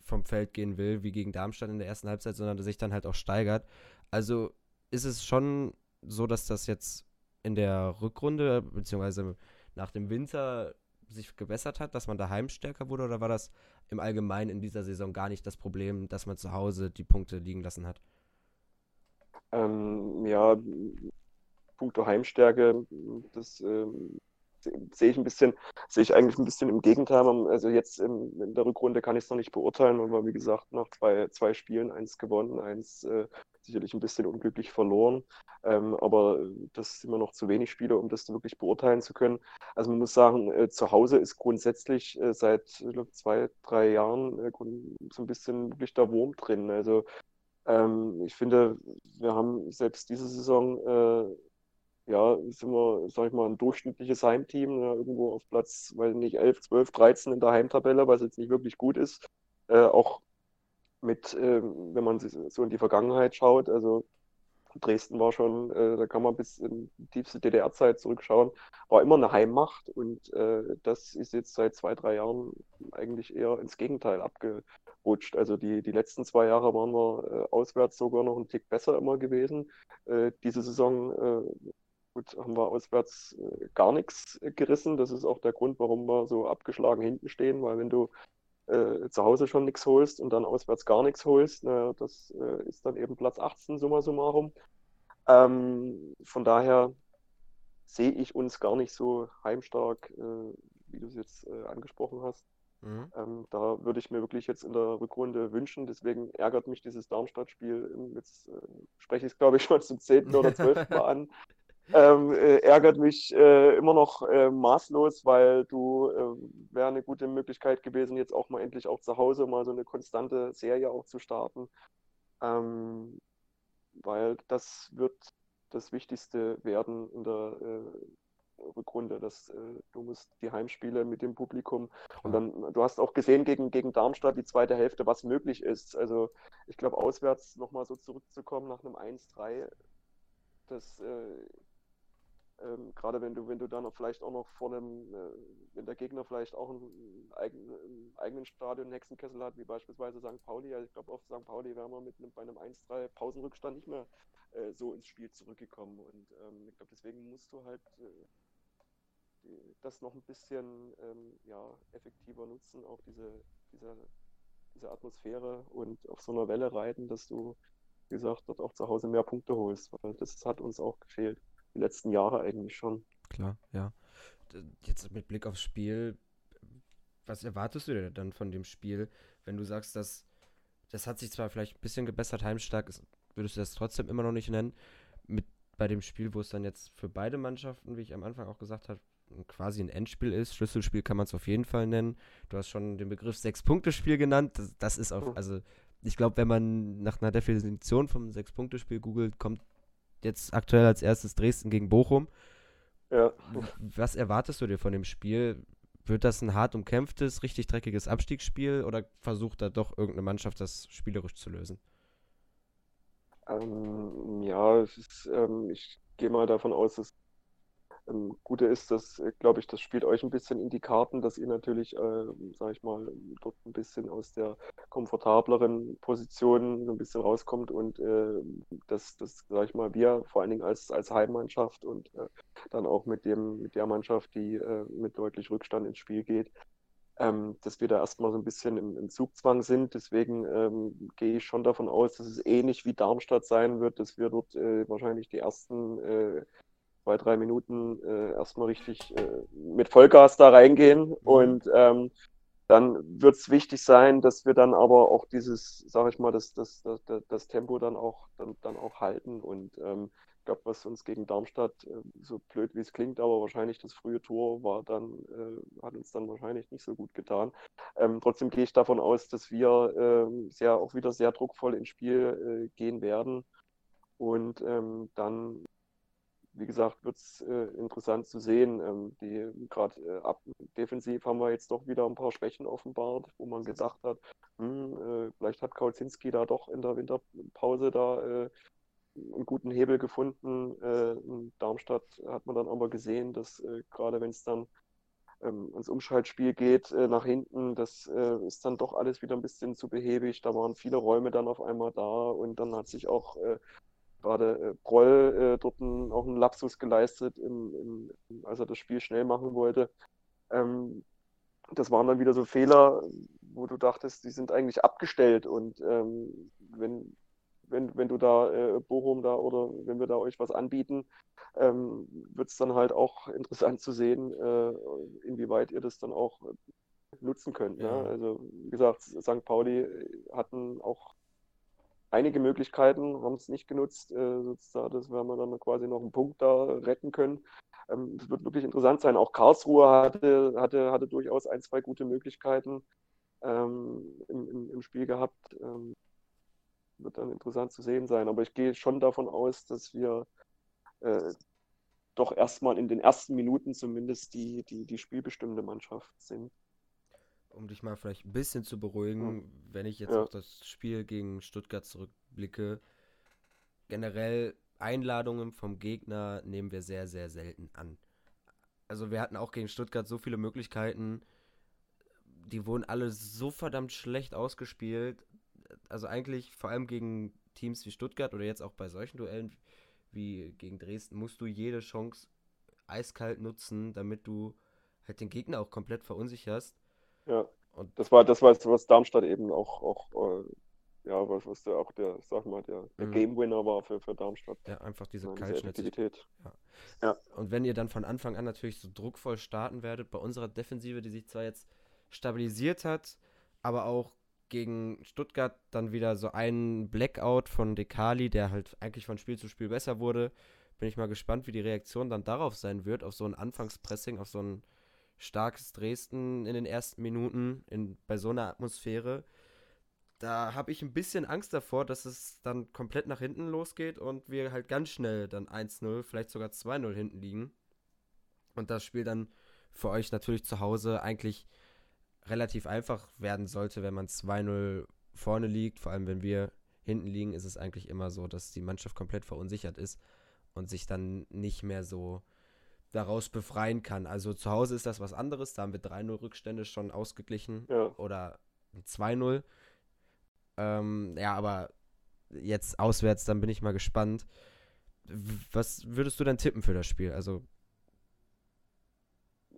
vom Feld gehen will, wie gegen Darmstadt in der ersten Halbzeit, sondern sich dann halt auch steigert. Also ist es schon so, dass das jetzt in der Rückrunde, beziehungsweise nach dem Winter sich gebessert hat, dass man daheim stärker wurde oder war das im Allgemeinen in dieser Saison gar nicht das Problem, dass man zu Hause die Punkte liegen lassen hat? Ähm, ja, Punkte Heimstärke, das ähm, sehe ich ein bisschen, sehe ich eigentlich ein bisschen im Gegenteil. Also jetzt in, in der Rückrunde kann ich es noch nicht beurteilen, weil wir, wie gesagt, nach zwei, zwei Spielen eins gewonnen, eins äh, sicherlich ein bisschen unglücklich verloren. Ähm, aber das sind immer noch zu wenig Spiele, um das wirklich beurteilen zu können. Also man muss sagen, äh, zu Hause ist grundsätzlich äh, seit glaub, zwei, drei Jahren äh, so ein bisschen wirklich der Wurm drin. Also ähm, ich finde, wir haben selbst diese Saison äh, ja, sind wir, sag ich mal, ein durchschnittliches Heimteam, ja, irgendwo auf Platz, weiß nicht, 11, 12, 13 in der Heimtabelle, was jetzt nicht wirklich gut ist. Äh, auch mit, äh, wenn man so in die Vergangenheit schaut, also Dresden war schon, äh, da kann man bis in die tiefste DDR-Zeit zurückschauen, war immer eine Heimmacht und äh, das ist jetzt seit zwei, drei Jahren eigentlich eher ins Gegenteil abgerutscht. Also die, die letzten zwei Jahre waren wir äh, auswärts sogar noch einen Tick besser immer gewesen. Äh, diese Saison gut, haben wir auswärts äh, gar nichts gerissen. Das ist auch der Grund, warum wir so abgeschlagen hinten stehen, weil wenn du äh, zu Hause schon nichts holst und dann auswärts gar nichts holst, naja, das äh, ist dann eben Platz 18 summa summarum. Ähm, von daher sehe ich uns gar nicht so heimstark, äh, wie du es jetzt äh, angesprochen hast. Mhm. Ähm, da würde ich mir wirklich jetzt in der Rückrunde wünschen. Deswegen ärgert mich dieses Darmstadt-Spiel. Jetzt äh, spreche ich es, glaube ich, schon zum 10. oder 12. Mal an ähm, äh, ärgert mich äh, immer noch äh, maßlos, weil du äh, wäre eine gute Möglichkeit gewesen, jetzt auch mal endlich auch zu Hause mal so eine konstante Serie auch zu starten. Ähm, weil das wird das Wichtigste werden in der äh, Rückrunde. Dass, äh, du musst die Heimspiele mit dem Publikum und dann, du hast auch gesehen gegen, gegen Darmstadt die zweite Hälfte, was möglich ist. Also ich glaube, auswärts nochmal so zurückzukommen nach einem 1-3, das ähm, gerade wenn du, wenn du dann vielleicht auch noch vor einem, äh, wenn der Gegner vielleicht auch einen, eigenen, einen eigenen Stadion Hexenkessel hat, wie beispielsweise St. Pauli, also ich glaube auf St. Pauli wären wir mit einem, bei einem 1-3 Pausenrückstand nicht mehr äh, so ins Spiel zurückgekommen. Und ähm, ich glaube, deswegen musst du halt äh, die, das noch ein bisschen ähm, ja, effektiver nutzen, auch diese, diese, diese Atmosphäre und auf so einer Welle reiten, dass du, wie gesagt, dort auch zu Hause mehr Punkte holst, weil das hat uns auch gefehlt die letzten Jahre eigentlich schon. Klar, ja. Jetzt mit Blick aufs Spiel, was erwartest du denn dann von dem Spiel, wenn du sagst, dass das hat sich zwar vielleicht ein bisschen gebessert, heimstark ist, würdest du das trotzdem immer noch nicht nennen, mit bei dem Spiel, wo es dann jetzt für beide Mannschaften, wie ich am Anfang auch gesagt habe, quasi ein Endspiel ist. Schlüsselspiel kann man es auf jeden Fall nennen. Du hast schon den Begriff Sechs-Punkte-Spiel genannt. Das, das ist auf, also ich glaube, wenn man nach einer Definition vom Sechs-Punkte-Spiel googelt, kommt jetzt aktuell als erstes Dresden gegen Bochum. Ja. Was erwartest du dir von dem Spiel? wird das ein hart umkämpftes, richtig dreckiges Abstiegsspiel oder versucht da doch irgendeine Mannschaft das spielerisch zu lösen? Ähm, ja, es ist, ähm, ich gehe mal davon aus, dass ähm, Gute ist, dass, äh, glaube ich, das spielt euch ein bisschen in die Karten, dass ihr natürlich, äh, sage ich mal, dort ein bisschen aus der komfortableren Position so ein bisschen rauskommt und äh, dass, das, sage ich mal, wir vor allen Dingen als, als Heimmannschaft und äh, dann auch mit dem, mit der Mannschaft, die äh, mit deutlich Rückstand ins Spiel geht, ähm, dass wir da erstmal so ein bisschen im, im Zugzwang sind. Deswegen ähm, gehe ich schon davon aus, dass es ähnlich wie Darmstadt sein wird, dass wir dort äh, wahrscheinlich die ersten äh, zwei, drei Minuten äh, erstmal richtig äh, mit Vollgas da reingehen. Mhm. Und ähm, dann wird es wichtig sein, dass wir dann aber auch dieses, sage ich mal, das, das, das, das, Tempo dann auch, dann, dann auch halten. Und ähm, ich glaube, was uns gegen Darmstadt, äh, so blöd wie es klingt, aber wahrscheinlich das frühe Tor war dann, äh, hat uns dann wahrscheinlich nicht so gut getan. Ähm, trotzdem gehe ich davon aus, dass wir ähm, sehr, auch wieder sehr druckvoll ins Spiel äh, gehen werden. Und ähm, dann wie gesagt, wird es äh, interessant zu sehen. Ähm, die gerade äh, defensiv haben wir jetzt doch wieder ein paar Schwächen offenbart, wo man gedacht hat, hm, äh, vielleicht hat Kautzinski da doch in der Winterpause da äh, einen guten Hebel gefunden. Äh, in Darmstadt hat man dann aber gesehen, dass äh, gerade wenn es dann ähm, ans Umschaltspiel geht nach hinten, das ist dann doch alles wieder ein bisschen zu behäbig. Da waren viele Räume dann auf einmal da und dann hat sich auch gerade äh, Broll äh, dort ein, auch einen Lapsus geleistet, im, im, als er das Spiel schnell machen wollte. Ähm, das waren dann wieder so Fehler, wo du dachtest, die sind eigentlich abgestellt und ähm, wenn, wenn, wenn du da äh, Bochum da oder wenn wir da euch was anbieten, ähm, wird es dann halt auch interessant zu sehen, äh, inwieweit ihr das dann auch nutzen könnt. Ne? Ja. Ne? Also wie gesagt, St. Pauli hatten auch einige Möglichkeiten, haben es nicht genutzt. Äh, sozusagen, das werden wir dann quasi noch einen Punkt da retten können. Ähm, es wird wirklich interessant sein. Auch Karlsruhe hatte, hatte, hatte durchaus ein, zwei gute Möglichkeiten ähm, im, im, Spiel gehabt. Ähm, wird dann interessant zu sehen sein. Aber ich gehe schon davon aus, dass wir äh, doch erstmal in den ersten Minuten zumindest die, die, die spielbestimmende Mannschaft sind um dich mal vielleicht ein bisschen zu beruhigen, mhm. wenn ich jetzt ja. auf das Spiel gegen Stuttgart zurückblicke, generell Einladungen vom Gegner nehmen wir sehr, sehr selten an. Also wir hatten auch gegen Stuttgart so viele Möglichkeiten, die wurden alle so verdammt schlecht ausgespielt. Also eigentlich vor allem gegen Teams wie Stuttgart oder jetzt auch bei solchen Duellen wie gegen Dresden musst du jede Chance eiskalt nutzen, damit du halt den Gegner auch komplett verunsicherst. Ja. Und das war das, was, was Darmstadt eben auch, auch äh, ja, was, was der auch der, sag mal, der, der mhm. Game Winner war für, für Darmstadt. Ja, einfach diese Kaltschnittigkeit. Ja. ja. Und wenn ihr dann von Anfang an natürlich so druckvoll starten werdet, bei unserer Defensive, die sich zwar jetzt stabilisiert hat, aber auch gegen Stuttgart dann wieder so ein Blackout von Dekali, der halt eigentlich von Spiel zu Spiel besser wurde. Bin ich mal gespannt, wie die Reaktion dann darauf sein wird, auf so ein Anfangspressing, auf so ein starkes Dresden in den ersten Minuten in, bei so einer Atmosphäre. Da habe ich ein bisschen Angst davor, dass es dann komplett nach hinten losgeht und wir halt ganz schnell dann 1-0, vielleicht sogar 2-0 hinten liegen. Und das Spiel dann für euch natürlich zu Hause eigentlich relativ einfach werden sollte, wenn man 2-0 vorne liegt. Vor allem, wenn wir hinten liegen, ist es eigentlich immer so, dass die Mannschaft komplett verunsichert ist und sich dann nicht mehr so daraus befreien kann. Also zu Hause ist das was anderes, da haben wir 3-0 Rückstände schon ausgeglichen ja. oder 2-0. Ähm, ja, aber jetzt auswärts, dann bin ich mal gespannt. Was würdest du denn tippen für das Spiel? Also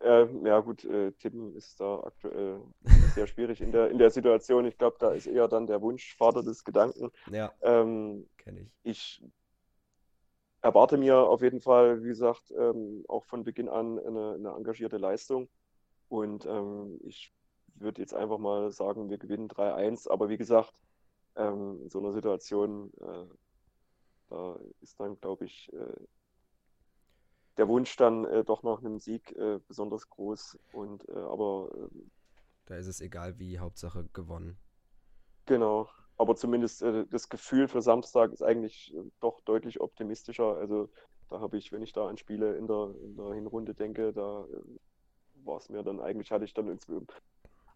äh, ja gut, äh, tippen ist da aktuell sehr schwierig in der, in der Situation. Ich glaube, da ist eher dann der Wunsch Vater des Gedanken. Ja, ähm, kenne ich. Ich erwarte mir auf jeden Fall, wie gesagt, ähm, auch von Beginn an eine, eine engagierte Leistung. Und ähm, ich würde jetzt einfach mal sagen, wir gewinnen 3-1. Aber wie gesagt, ähm, in so einer Situation, äh, da ist dann, glaube ich, äh, der Wunsch dann äh, doch nach einem Sieg äh, besonders groß. Und äh, aber ähm, da ist es egal wie, Hauptsache gewonnen. Genau aber zumindest äh, das Gefühl für Samstag ist eigentlich äh, doch deutlich optimistischer. Also da habe ich, wenn ich da an Spiele in der, in der Hinrunde denke, da äh, war es mir dann eigentlich, hatte ich dann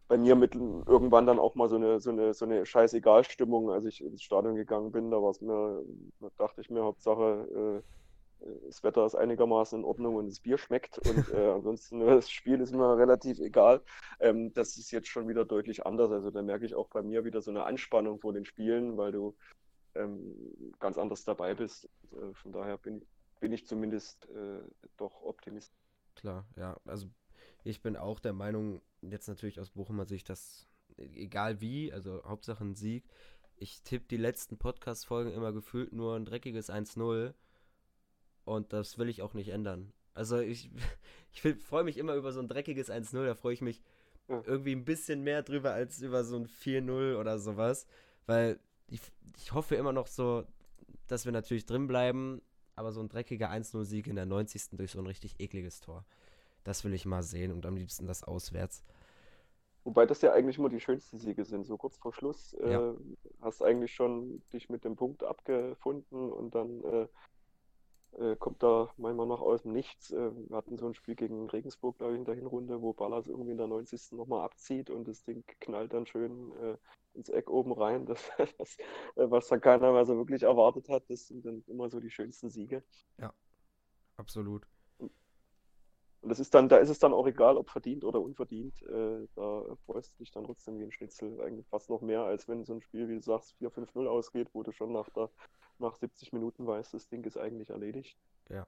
bei mir mit irgendwann dann auch mal so eine, so eine, so eine Scheißegal-Stimmung, als ich ins Stadion gegangen bin. Da war es mir, da dachte ich mir, Hauptsache, äh, das Wetter ist einigermaßen in Ordnung und das Bier schmeckt. Und äh, ansonsten, das Spiel ist mir relativ egal. Ähm, das ist jetzt schon wieder deutlich anders. Also da merke ich auch bei mir wieder so eine Anspannung vor den Spielen, weil du ähm, ganz anders dabei bist. Und, äh, von daher bin, bin ich zumindest äh, doch optimistisch. Klar, ja. Also ich bin auch der Meinung, jetzt natürlich aus Bochumer Sicht, dass egal wie, also Hauptsache ein Sieg. Ich tippe die letzten Podcast-Folgen immer gefühlt nur ein dreckiges 1-0 und das will ich auch nicht ändern. Also ich, ich freue mich immer über so ein dreckiges 1-0, da freue ich mich ja. irgendwie ein bisschen mehr drüber als über so ein 4-0 oder sowas, weil ich, ich hoffe immer noch so, dass wir natürlich drin bleiben, aber so ein dreckiger 1-0-Sieg in der 90. durch so ein richtig ekliges Tor. Das will ich mal sehen und am liebsten das auswärts. Wobei das ja eigentlich immer die schönsten Siege sind. So kurz vor Schluss äh, ja. hast eigentlich schon dich mit dem Punkt abgefunden und dann äh, äh, kommt da manchmal noch aus dem Nichts. Äh, wir hatten so ein Spiel gegen Regensburg, glaube ich, in der Hinrunde, wo Ballas irgendwie in der 90. nochmal abzieht und das Ding knallt dann schön äh, ins Eck oben rein. Das, das, äh, was dann keiner mehr so wirklich erwartet hat, das sind dann immer so die schönsten Siege. Ja, absolut. Und das ist dann, da ist es dann auch egal, ob verdient oder unverdient. Äh, da freust du dich dann trotzdem wie ein Schnitzel. Eigentlich fast noch mehr, als wenn so ein Spiel, wie du sagst, 4-5-0 ausgeht, wo du schon nach, der, nach 70 Minuten weißt, das Ding ist eigentlich erledigt. Ja.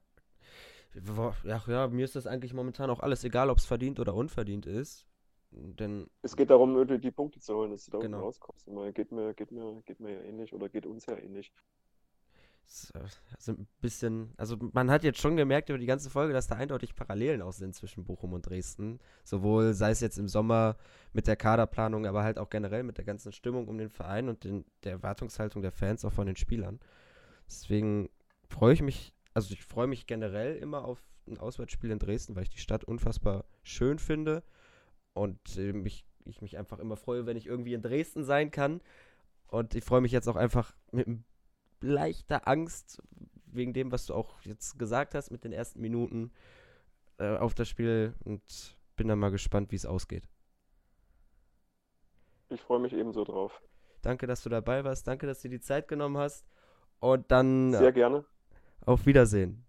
Ja, ja, mir ist das eigentlich momentan auch alles egal, ob es verdient oder unverdient ist. Denn es geht darum, die Punkte zu holen, dass du da genau. rauskommst. Geht mir, geht, mir, geht mir ja ähnlich oder geht uns ja ähnlich. Also ein bisschen, also man hat jetzt schon gemerkt über die ganze Folge, dass da eindeutig Parallelen auch sind zwischen Bochum und Dresden. Sowohl sei es jetzt im Sommer mit der Kaderplanung, aber halt auch generell mit der ganzen Stimmung um den Verein und den, der Erwartungshaltung der Fans auch von den Spielern. Deswegen freue ich mich, also ich freue mich generell immer auf ein Auswärtsspiel in Dresden, weil ich die Stadt unfassbar schön finde und äh, mich, ich mich einfach immer freue, wenn ich irgendwie in Dresden sein kann. Und ich freue mich jetzt auch einfach mit einem leichter Angst, wegen dem, was du auch jetzt gesagt hast mit den ersten Minuten äh, auf das Spiel und bin dann mal gespannt, wie es ausgeht. Ich freue mich ebenso drauf. Danke, dass du dabei warst. Danke, dass du dir die Zeit genommen hast. Und dann. Sehr gerne. Auf Wiedersehen.